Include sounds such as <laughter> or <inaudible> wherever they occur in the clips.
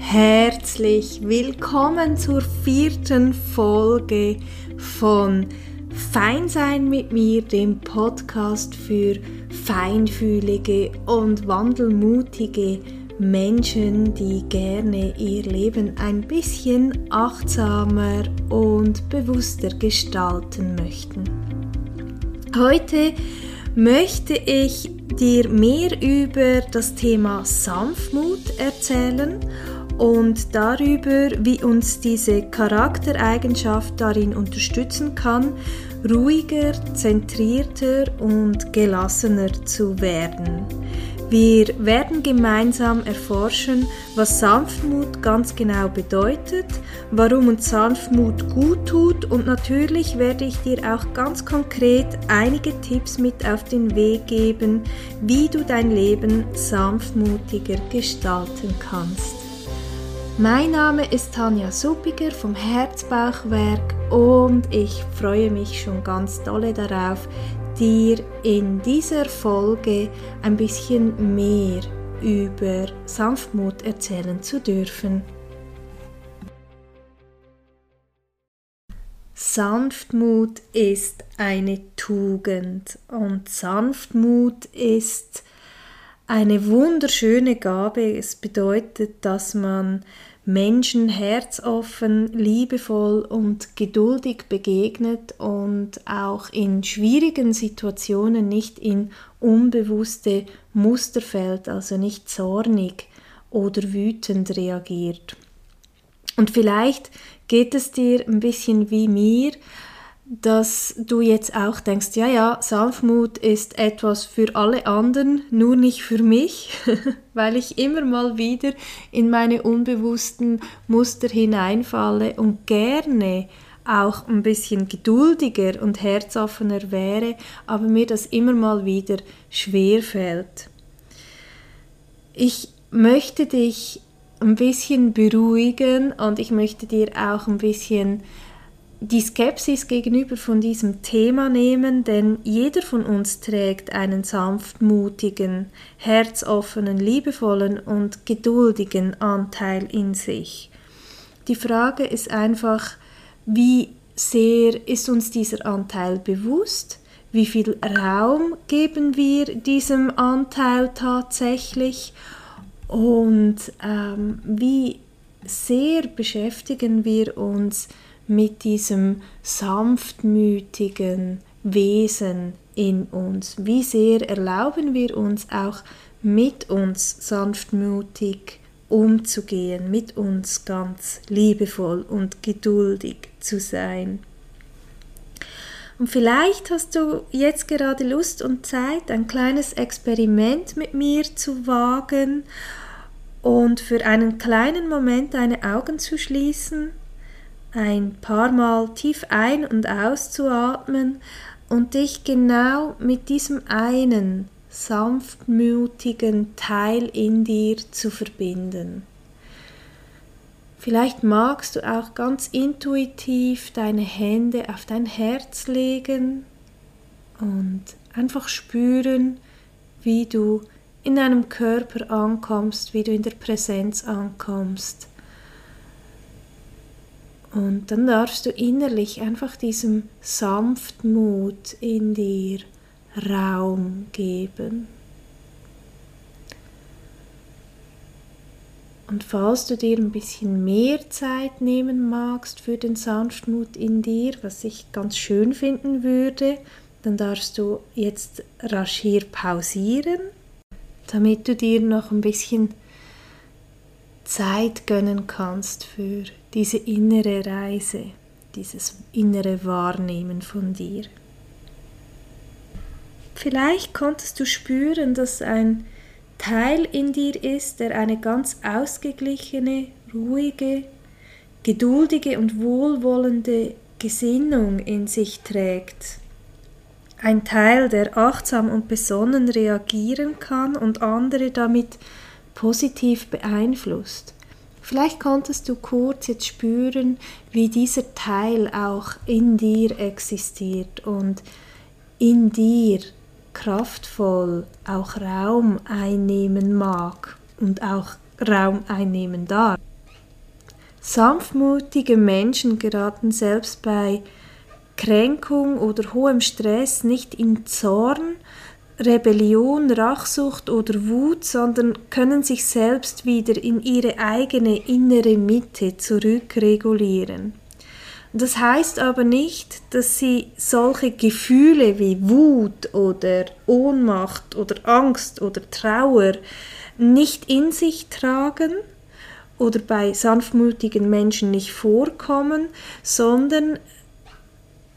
herzlich willkommen zur vierten Folge von Feinsein mit mir, dem Podcast für feinfühlige und wandelmutige Menschen, die gerne ihr Leben ein bisschen achtsamer und bewusster gestalten möchten. Heute möchte ich dir mehr über das Thema Sanftmut erzählen und darüber, wie uns diese Charaktereigenschaft darin unterstützen kann, ruhiger, zentrierter und gelassener zu werden. Wir werden gemeinsam erforschen, was Sanftmut ganz genau bedeutet, warum uns Sanftmut gut tut und natürlich werde ich dir auch ganz konkret einige Tipps mit auf den Weg geben, wie du dein Leben sanftmutiger gestalten kannst. Mein Name ist Tanja Suppiger vom Herzbauchwerk und ich freue mich schon ganz dolle darauf, dir in dieser Folge ein bisschen mehr über Sanftmut erzählen zu dürfen. Sanftmut ist eine Tugend und Sanftmut ist eine wunderschöne Gabe. Es bedeutet, dass man Menschen herzoffen, liebevoll und geduldig begegnet und auch in schwierigen Situationen nicht in unbewusste Muster fällt, also nicht zornig oder wütend reagiert. Und vielleicht geht es dir ein bisschen wie mir, dass du jetzt auch denkst, ja, ja, Sanftmut ist etwas für alle anderen, nur nicht für mich, <laughs> weil ich immer mal wieder in meine unbewussten Muster hineinfalle und gerne auch ein bisschen geduldiger und herzoffener wäre, aber mir das immer mal wieder schwer fällt. Ich möchte dich ein bisschen beruhigen und ich möchte dir auch ein bisschen die Skepsis gegenüber von diesem Thema nehmen, denn jeder von uns trägt einen sanftmutigen, herzoffenen, liebevollen und geduldigen Anteil in sich. Die Frage ist einfach, wie sehr ist uns dieser Anteil bewusst? Wie viel Raum geben wir diesem Anteil tatsächlich? Und ähm, wie sehr beschäftigen wir uns mit diesem sanftmütigen Wesen in uns? Wie sehr erlauben wir uns auch mit uns sanftmütig umzugehen, mit uns ganz liebevoll und geduldig zu sein? Und vielleicht hast du jetzt gerade Lust und Zeit, ein kleines Experiment mit mir zu wagen und für einen kleinen Moment deine Augen zu schließen ein paar Mal tief ein- und auszuatmen und dich genau mit diesem einen sanftmütigen Teil in dir zu verbinden. Vielleicht magst du auch ganz intuitiv deine Hände auf dein Herz legen und einfach spüren, wie du in deinem Körper ankommst, wie du in der Präsenz ankommst und dann darfst du innerlich einfach diesem Sanftmut in dir Raum geben. Und falls du dir ein bisschen mehr Zeit nehmen magst für den Sanftmut in dir, was ich ganz schön finden würde, dann darfst du jetzt rasch hier pausieren, damit du dir noch ein bisschen Zeit gönnen kannst für diese innere Reise, dieses innere Wahrnehmen von dir. Vielleicht konntest du spüren, dass ein Teil in dir ist, der eine ganz ausgeglichene, ruhige, geduldige und wohlwollende Gesinnung in sich trägt. Ein Teil, der achtsam und besonnen reagieren kann und andere damit positiv beeinflusst. Vielleicht konntest du kurz jetzt spüren, wie dieser Teil auch in dir existiert und in dir kraftvoll auch Raum einnehmen mag und auch Raum einnehmen darf. Sanftmutige Menschen geraten selbst bei Kränkung oder hohem Stress nicht in Zorn, Rebellion, Rachsucht oder Wut, sondern können sich selbst wieder in ihre eigene innere Mitte zurückregulieren. Das heißt aber nicht, dass sie solche Gefühle wie Wut oder Ohnmacht oder Angst oder Trauer nicht in sich tragen oder bei sanftmutigen Menschen nicht vorkommen, sondern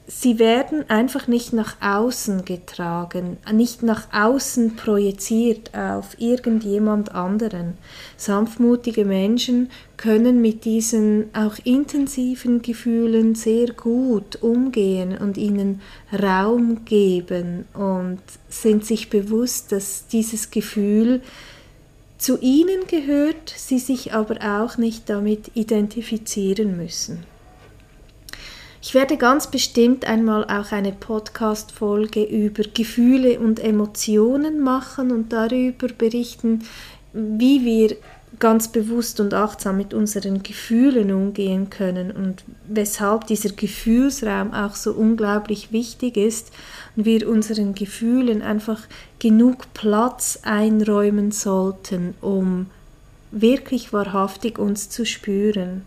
sie werden einfach nicht nach außen getragen, nicht nach außen projiziert auf irgendjemand anderen. Sanftmutige Menschen können mit diesen auch intensiven Gefühlen sehr gut umgehen und ihnen Raum geben und sind sich bewusst, dass dieses Gefühl zu ihnen gehört, sie sich aber auch nicht damit identifizieren müssen. Ich werde ganz bestimmt einmal auch eine Podcast-Folge über Gefühle und Emotionen machen und darüber berichten, wie wir ganz bewusst und achtsam mit unseren Gefühlen umgehen können und weshalb dieser Gefühlsraum auch so unglaublich wichtig ist und wir unseren Gefühlen einfach genug Platz einräumen sollten, um wirklich wahrhaftig uns zu spüren.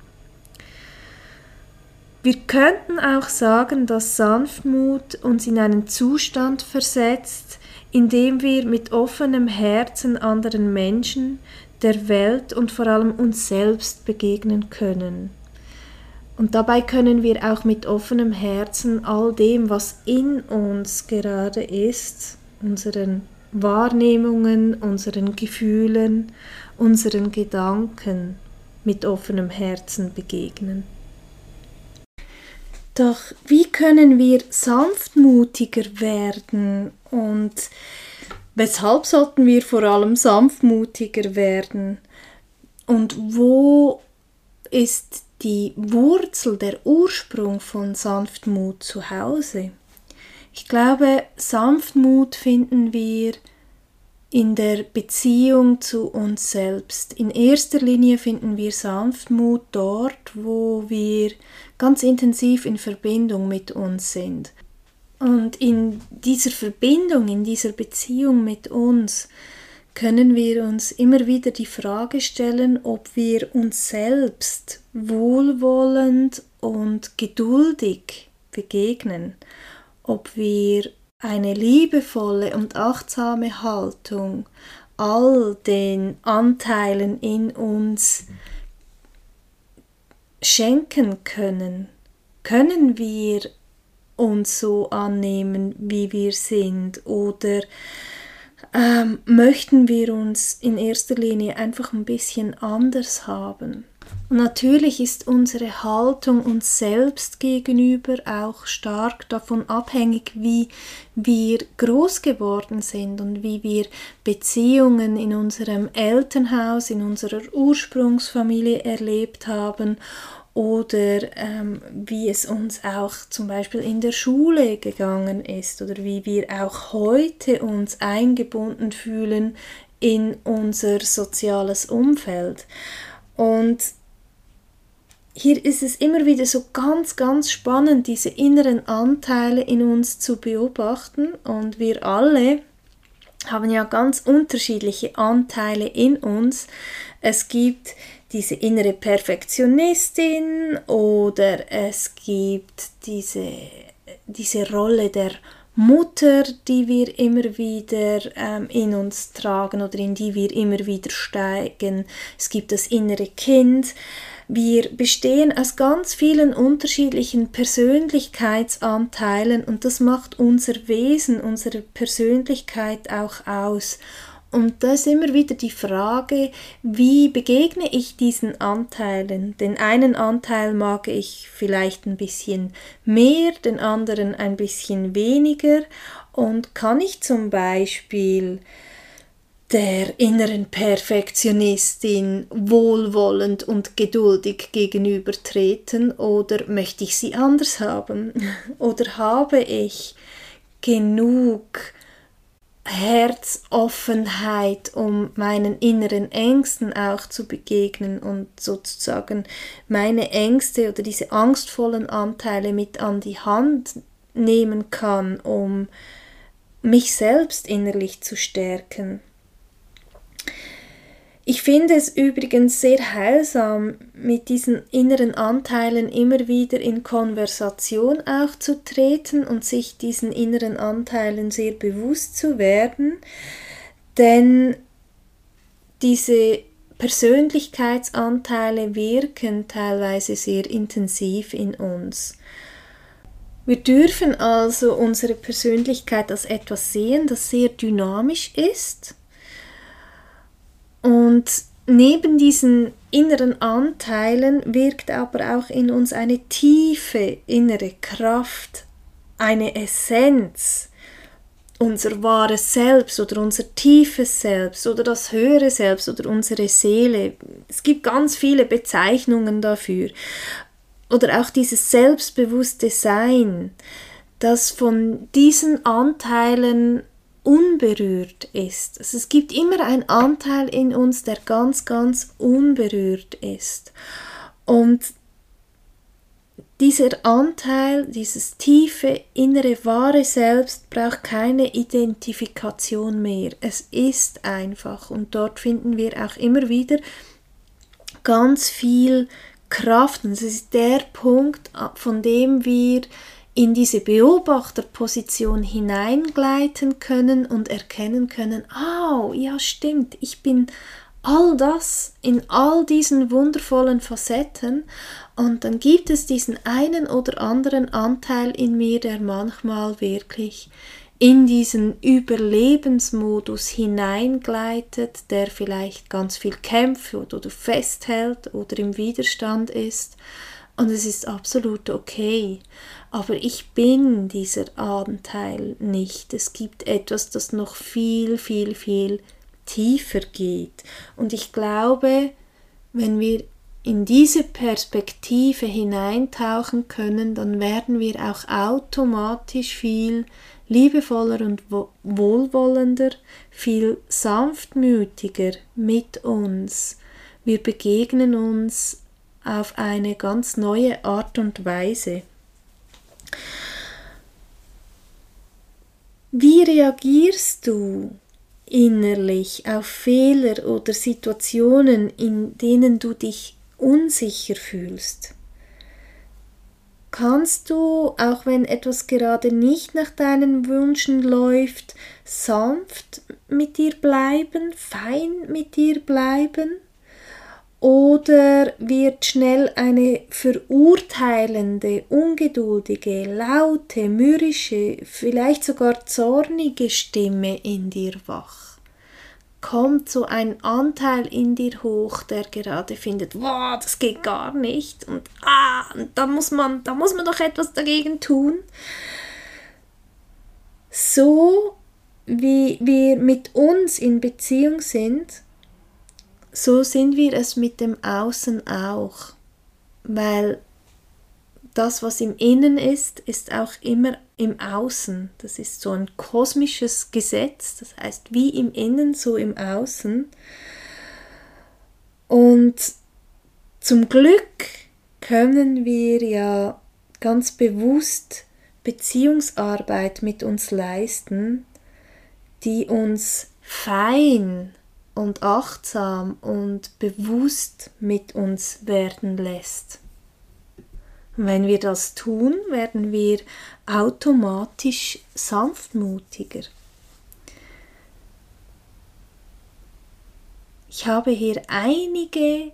Wir könnten auch sagen, dass Sanftmut uns in einen Zustand versetzt, in dem wir mit offenem Herzen anderen Menschen, der Welt und vor allem uns selbst begegnen können. Und dabei können wir auch mit offenem Herzen all dem, was in uns gerade ist, unseren Wahrnehmungen, unseren Gefühlen, unseren Gedanken mit offenem Herzen begegnen. Doch wie können wir sanftmutiger werden und weshalb sollten wir vor allem sanftmutiger werden? Und wo ist die Wurzel, der Ursprung von Sanftmut zu Hause? Ich glaube, Sanftmut finden wir in der Beziehung zu uns selbst. In erster Linie finden wir Sanftmut dort, wo wir ganz intensiv in Verbindung mit uns sind. Und in dieser Verbindung, in dieser Beziehung mit uns, können wir uns immer wieder die Frage stellen, ob wir uns selbst wohlwollend und geduldig begegnen, ob wir eine liebevolle und achtsame Haltung all den Anteilen in uns schenken können. Können wir uns so annehmen, wie wir sind oder ähm, möchten wir uns in erster Linie einfach ein bisschen anders haben? Und natürlich ist unsere Haltung uns selbst gegenüber auch stark davon abhängig, wie wir groß geworden sind und wie wir Beziehungen in unserem Elternhaus, in unserer Ursprungsfamilie erlebt haben oder ähm, wie es uns auch zum Beispiel in der Schule gegangen ist oder wie wir auch heute uns eingebunden fühlen in unser soziales Umfeld. Und hier ist es immer wieder so ganz, ganz spannend, diese inneren Anteile in uns zu beobachten. Und wir alle haben ja ganz unterschiedliche Anteile in uns. Es gibt diese innere Perfektionistin oder es gibt diese, diese Rolle der Mutter, die wir immer wieder ähm, in uns tragen oder in die wir immer wieder steigen. Es gibt das innere Kind. Wir bestehen aus ganz vielen unterschiedlichen Persönlichkeitsanteilen und das macht unser Wesen, unsere Persönlichkeit auch aus. Und da ist immer wieder die Frage, wie begegne ich diesen Anteilen? Den einen Anteil mag ich vielleicht ein bisschen mehr, den anderen ein bisschen weniger. Und kann ich zum Beispiel der inneren Perfektionistin wohlwollend und geduldig gegenübertreten oder möchte ich sie anders haben? <laughs> Oder habe ich genug Herzoffenheit, um meinen inneren Ängsten auch zu begegnen und sozusagen meine Ängste oder diese angstvollen Anteile mit an die Hand nehmen kann, um mich selbst innerlich zu stärken. Ich finde es übrigens sehr heilsam, mit diesen inneren Anteilen immer wieder in Konversation auch zu treten und sich diesen inneren Anteilen sehr bewusst zu werden, denn diese Persönlichkeitsanteile wirken teilweise sehr intensiv in uns. Wir dürfen also unsere Persönlichkeit als etwas sehen, das sehr dynamisch ist und neben diesen inneren Anteilen wirkt aber auch in uns eine tiefe innere Kraft, eine Essenz, unser wahres Selbst oder unser tiefes Selbst oder das höhere Selbst oder unsere Seele. Es gibt ganz viele Bezeichnungen dafür. Oder auch dieses selbstbewusste Sein, das von diesen Anteilen unberührt ist. Also es gibt immer einen Anteil in uns, der ganz, ganz unberührt ist. Und dieser Anteil, dieses tiefe, innere, wahre Selbst braucht keine Identifikation mehr. Es ist einfach und dort finden wir auch immer wieder ganz viel Kraft. Und es ist der Punkt, von dem wir in diese Beobachterposition hineingleiten können und erkennen können, oh, ja stimmt, ich bin all das in all diesen wundervollen Facetten und dann gibt es diesen einen oder anderen Anteil in mir, der manchmal wirklich in diesen Überlebensmodus hineingleitet, der vielleicht ganz viel kämpft oder festhält oder im Widerstand ist. Und es ist absolut okay. Aber ich bin dieser Anteil nicht. Es gibt etwas, das noch viel, viel, viel tiefer geht. Und ich glaube, wenn wir in diese Perspektive hineintauchen können, dann werden wir auch automatisch viel liebevoller und wohlwollender, viel sanftmütiger mit uns. Wir begegnen uns auf eine ganz neue Art und Weise. Wie reagierst du innerlich auf Fehler oder Situationen, in denen du dich unsicher fühlst? Kannst du, auch wenn etwas gerade nicht nach deinen Wünschen läuft, sanft mit dir bleiben, fein mit dir bleiben? Oder wird schnell eine verurteilende, ungeduldige, laute, mürrische, vielleicht sogar zornige Stimme in dir wach? Kommt so ein Anteil in dir hoch, der gerade findet, wow, das geht gar nicht und ah, da muss man, da muss man doch etwas dagegen tun. So wie wir mit uns in Beziehung sind, so sind wir es mit dem Außen auch, weil das, was im Innen ist, ist auch immer im Außen. Das ist so ein kosmisches Gesetz, das heißt wie im Innen, so im Außen. Und zum Glück können wir ja ganz bewusst Beziehungsarbeit mit uns leisten, die uns fein und achtsam und bewusst mit uns werden lässt. wenn wir das tun, werden wir automatisch sanftmutiger. Ich habe hier einige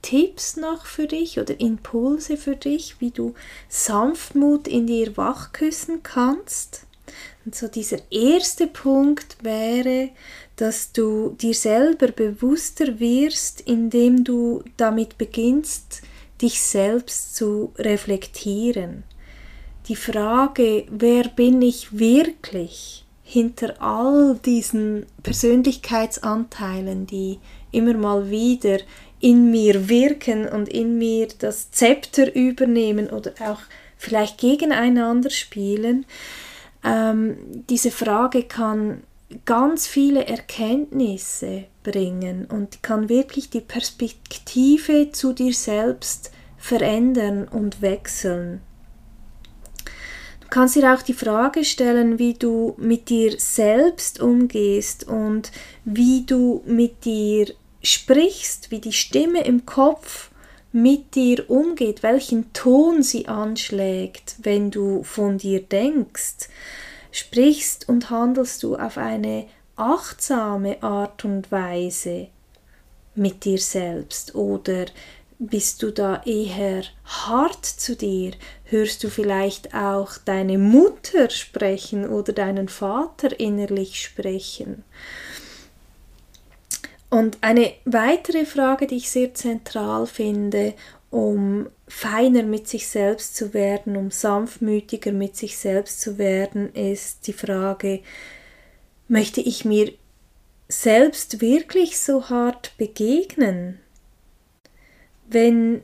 Tipps noch für dich oder Impulse für dich, wie du Sanftmut in dir wachküssen kannst. Und so dieser erste Punkt wäre, dass du dir selber bewusster wirst, indem du damit beginnst, dich selbst zu reflektieren. Die Frage, wer bin ich wirklich hinter all diesen Persönlichkeitsanteilen, die immer mal wieder in mir wirken und in mir das Zepter übernehmen oder auch vielleicht gegeneinander spielen, ähm, diese Frage kann ganz viele Erkenntnisse bringen und kann wirklich die Perspektive zu dir selbst verändern und wechseln. Du kannst dir auch die Frage stellen, wie du mit dir selbst umgehst und wie du mit dir sprichst, wie die Stimme im Kopf mit dir umgeht, welchen Ton sie anschlägt, wenn du von dir denkst. Sprichst und handelst du auf eine achtsame Art und Weise mit dir selbst oder bist du da eher hart zu dir? Hörst du vielleicht auch deine Mutter sprechen oder deinen Vater innerlich sprechen? Und eine weitere Frage, die ich sehr zentral finde, um feiner mit sich selbst zu werden, um sanftmütiger mit sich selbst zu werden, ist die Frage, möchte ich mir selbst wirklich so hart begegnen? Wenn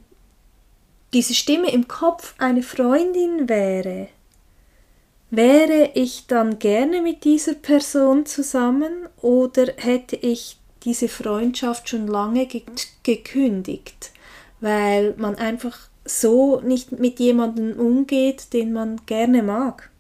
diese Stimme im Kopf eine Freundin wäre, wäre ich dann gerne mit dieser Person zusammen oder hätte ich diese Freundschaft schon lange ge gekündigt, weil man einfach so nicht mit jemandem umgeht, den man gerne mag.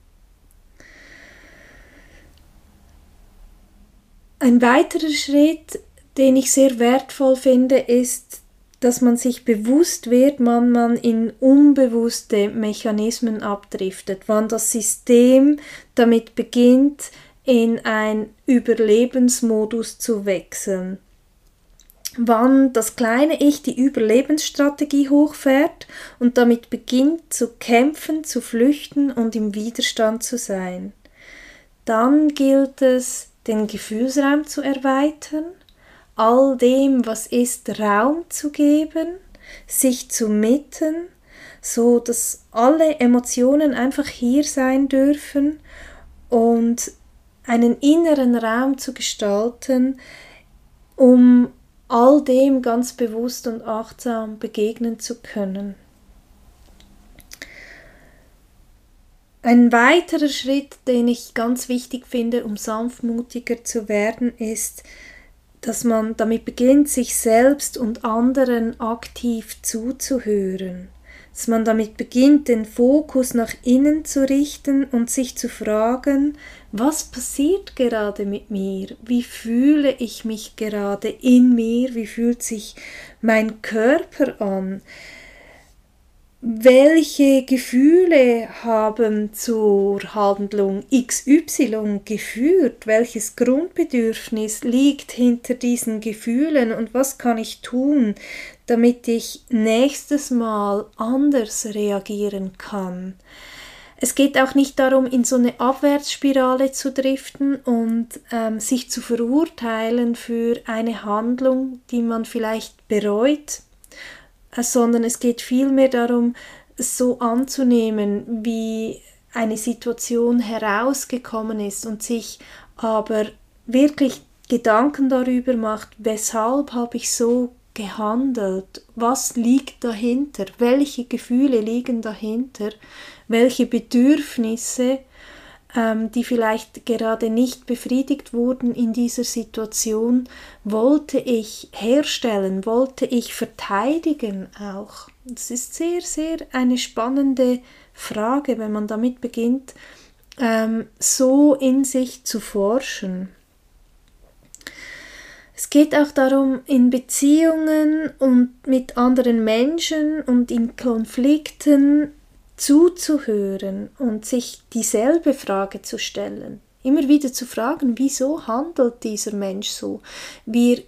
Ein weiterer Schritt, den ich sehr wertvoll finde, ist, dass man sich bewusst wird, wann man in unbewusste Mechanismen abdriftet, wann das System damit beginnt, in ein Überlebensmodus zu wechseln. Wann das kleine Ich die Überlebensstrategie hochfährt und damit beginnt zu kämpfen, zu flüchten und im Widerstand zu sein. Dann gilt es, den Gefühlsraum zu erweitern, all dem, was ist, Raum zu geben, sich zu mitten, so dass alle Emotionen einfach hier sein dürfen und einen inneren Raum zu gestalten, um all dem ganz bewusst und achtsam begegnen zu können. Ein weiterer Schritt, den ich ganz wichtig finde, um sanftmutiger zu werden, ist, dass man damit beginnt, sich selbst und anderen aktiv zuzuhören dass man damit beginnt, den Fokus nach innen zu richten und sich zu fragen, was passiert gerade mit mir? Wie fühle ich mich gerade in mir? Wie fühlt sich mein Körper an? Welche Gefühle haben zur Handlung XY geführt, welches Grundbedürfnis liegt hinter diesen Gefühlen? Und was kann ich tun, damit ich nächstes Mal anders reagieren kann. Es geht auch nicht darum, in so eine Abwärtsspirale zu driften und ähm, sich zu verurteilen für eine Handlung, die man vielleicht bereut, sondern es geht vielmehr darum, so anzunehmen, wie eine Situation herausgekommen ist und sich aber wirklich Gedanken darüber macht, weshalb habe ich so gehandelt, was liegt dahinter, welche Gefühle liegen dahinter, welche Bedürfnisse die vielleicht gerade nicht befriedigt wurden in dieser Situation, wollte ich herstellen, wollte ich verteidigen auch. Das ist sehr, sehr eine spannende Frage, wenn man damit beginnt, ähm, so in sich zu forschen. Es geht auch darum, in Beziehungen und mit anderen Menschen und in Konflikten zuzuhören und sich dieselbe Frage zu stellen. Immer wieder zu fragen, wieso handelt dieser Mensch so? Wir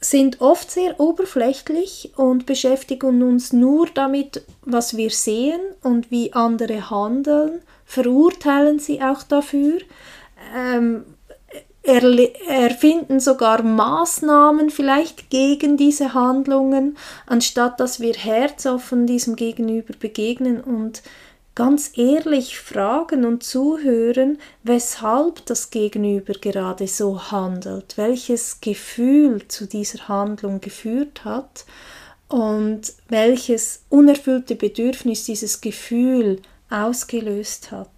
sind oft sehr oberflächlich und beschäftigen uns nur damit, was wir sehen und wie andere handeln, verurteilen sie auch dafür, ähm, erfinden sogar Maßnahmen vielleicht gegen diese Handlungen, anstatt dass wir herzoffen diesem Gegenüber begegnen und ganz ehrlich fragen und zuhören, weshalb das Gegenüber gerade so handelt, welches Gefühl zu dieser Handlung geführt hat und welches unerfüllte Bedürfnis dieses Gefühl ausgelöst hat.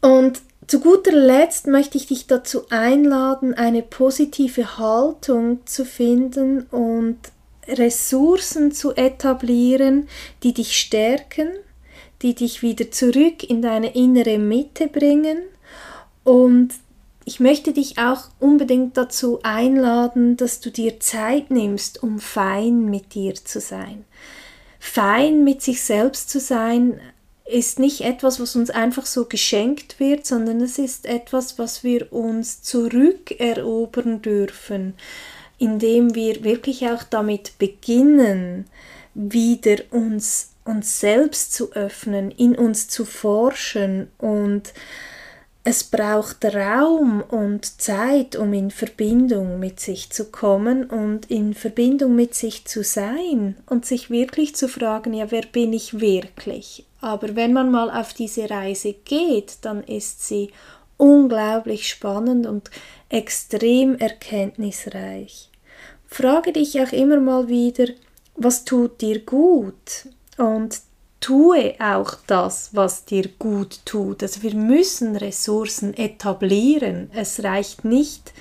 Und zu guter Letzt möchte ich dich dazu einladen, eine positive Haltung zu finden und Ressourcen zu etablieren, die dich stärken, die dich wieder zurück in deine innere Mitte bringen. Und ich möchte dich auch unbedingt dazu einladen, dass du dir Zeit nimmst, um fein mit dir zu sein. Fein mit sich selbst zu sein ist nicht etwas, was uns einfach so geschenkt wird, sondern es ist etwas, was wir uns zurückerobern dürfen, indem wir wirklich auch damit beginnen, wieder uns, uns selbst zu öffnen, in uns zu forschen und es braucht Raum und Zeit, um in Verbindung mit sich zu kommen und in Verbindung mit sich zu sein und sich wirklich zu fragen, ja, wer bin ich wirklich? Aber wenn man mal auf diese Reise geht, dann ist sie unglaublich spannend und extrem erkenntnisreich. Frage dich auch immer mal wieder, was tut dir gut? Und tue auch das, was dir gut tut. Also wir müssen Ressourcen etablieren. Es reicht nicht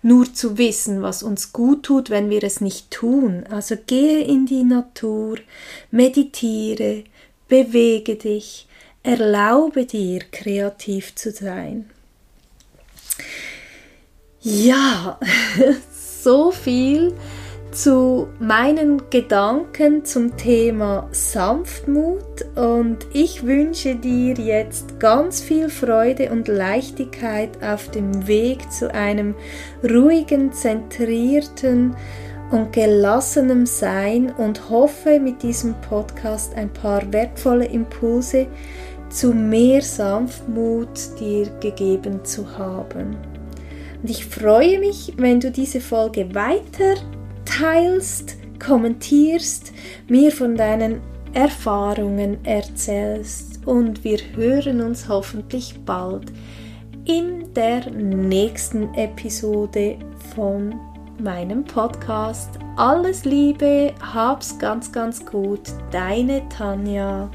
nur zu wissen, was uns gut tut, wenn wir es nicht tun. Also gehe in die Natur, meditiere, bewege dich, erlaube dir, kreativ zu sein. Ja, <laughs> so viel zu meinen Gedanken zum Thema Sanftmut und ich wünsche dir jetzt ganz viel Freude und Leichtigkeit auf dem Weg zu einem ruhigen, zentrierten und gelassenem Sein und hoffe mit diesem Podcast ein paar wertvolle Impulse zu mehr Sanftmut dir gegeben zu haben. Und ich freue mich, wenn du diese Folge weiter teilst, kommentierst, mir von deinen Erfahrungen erzählst und wir hören uns hoffentlich bald in der nächsten Episode von meinem Podcast. Alles Liebe, hab's ganz, ganz gut, deine Tanja.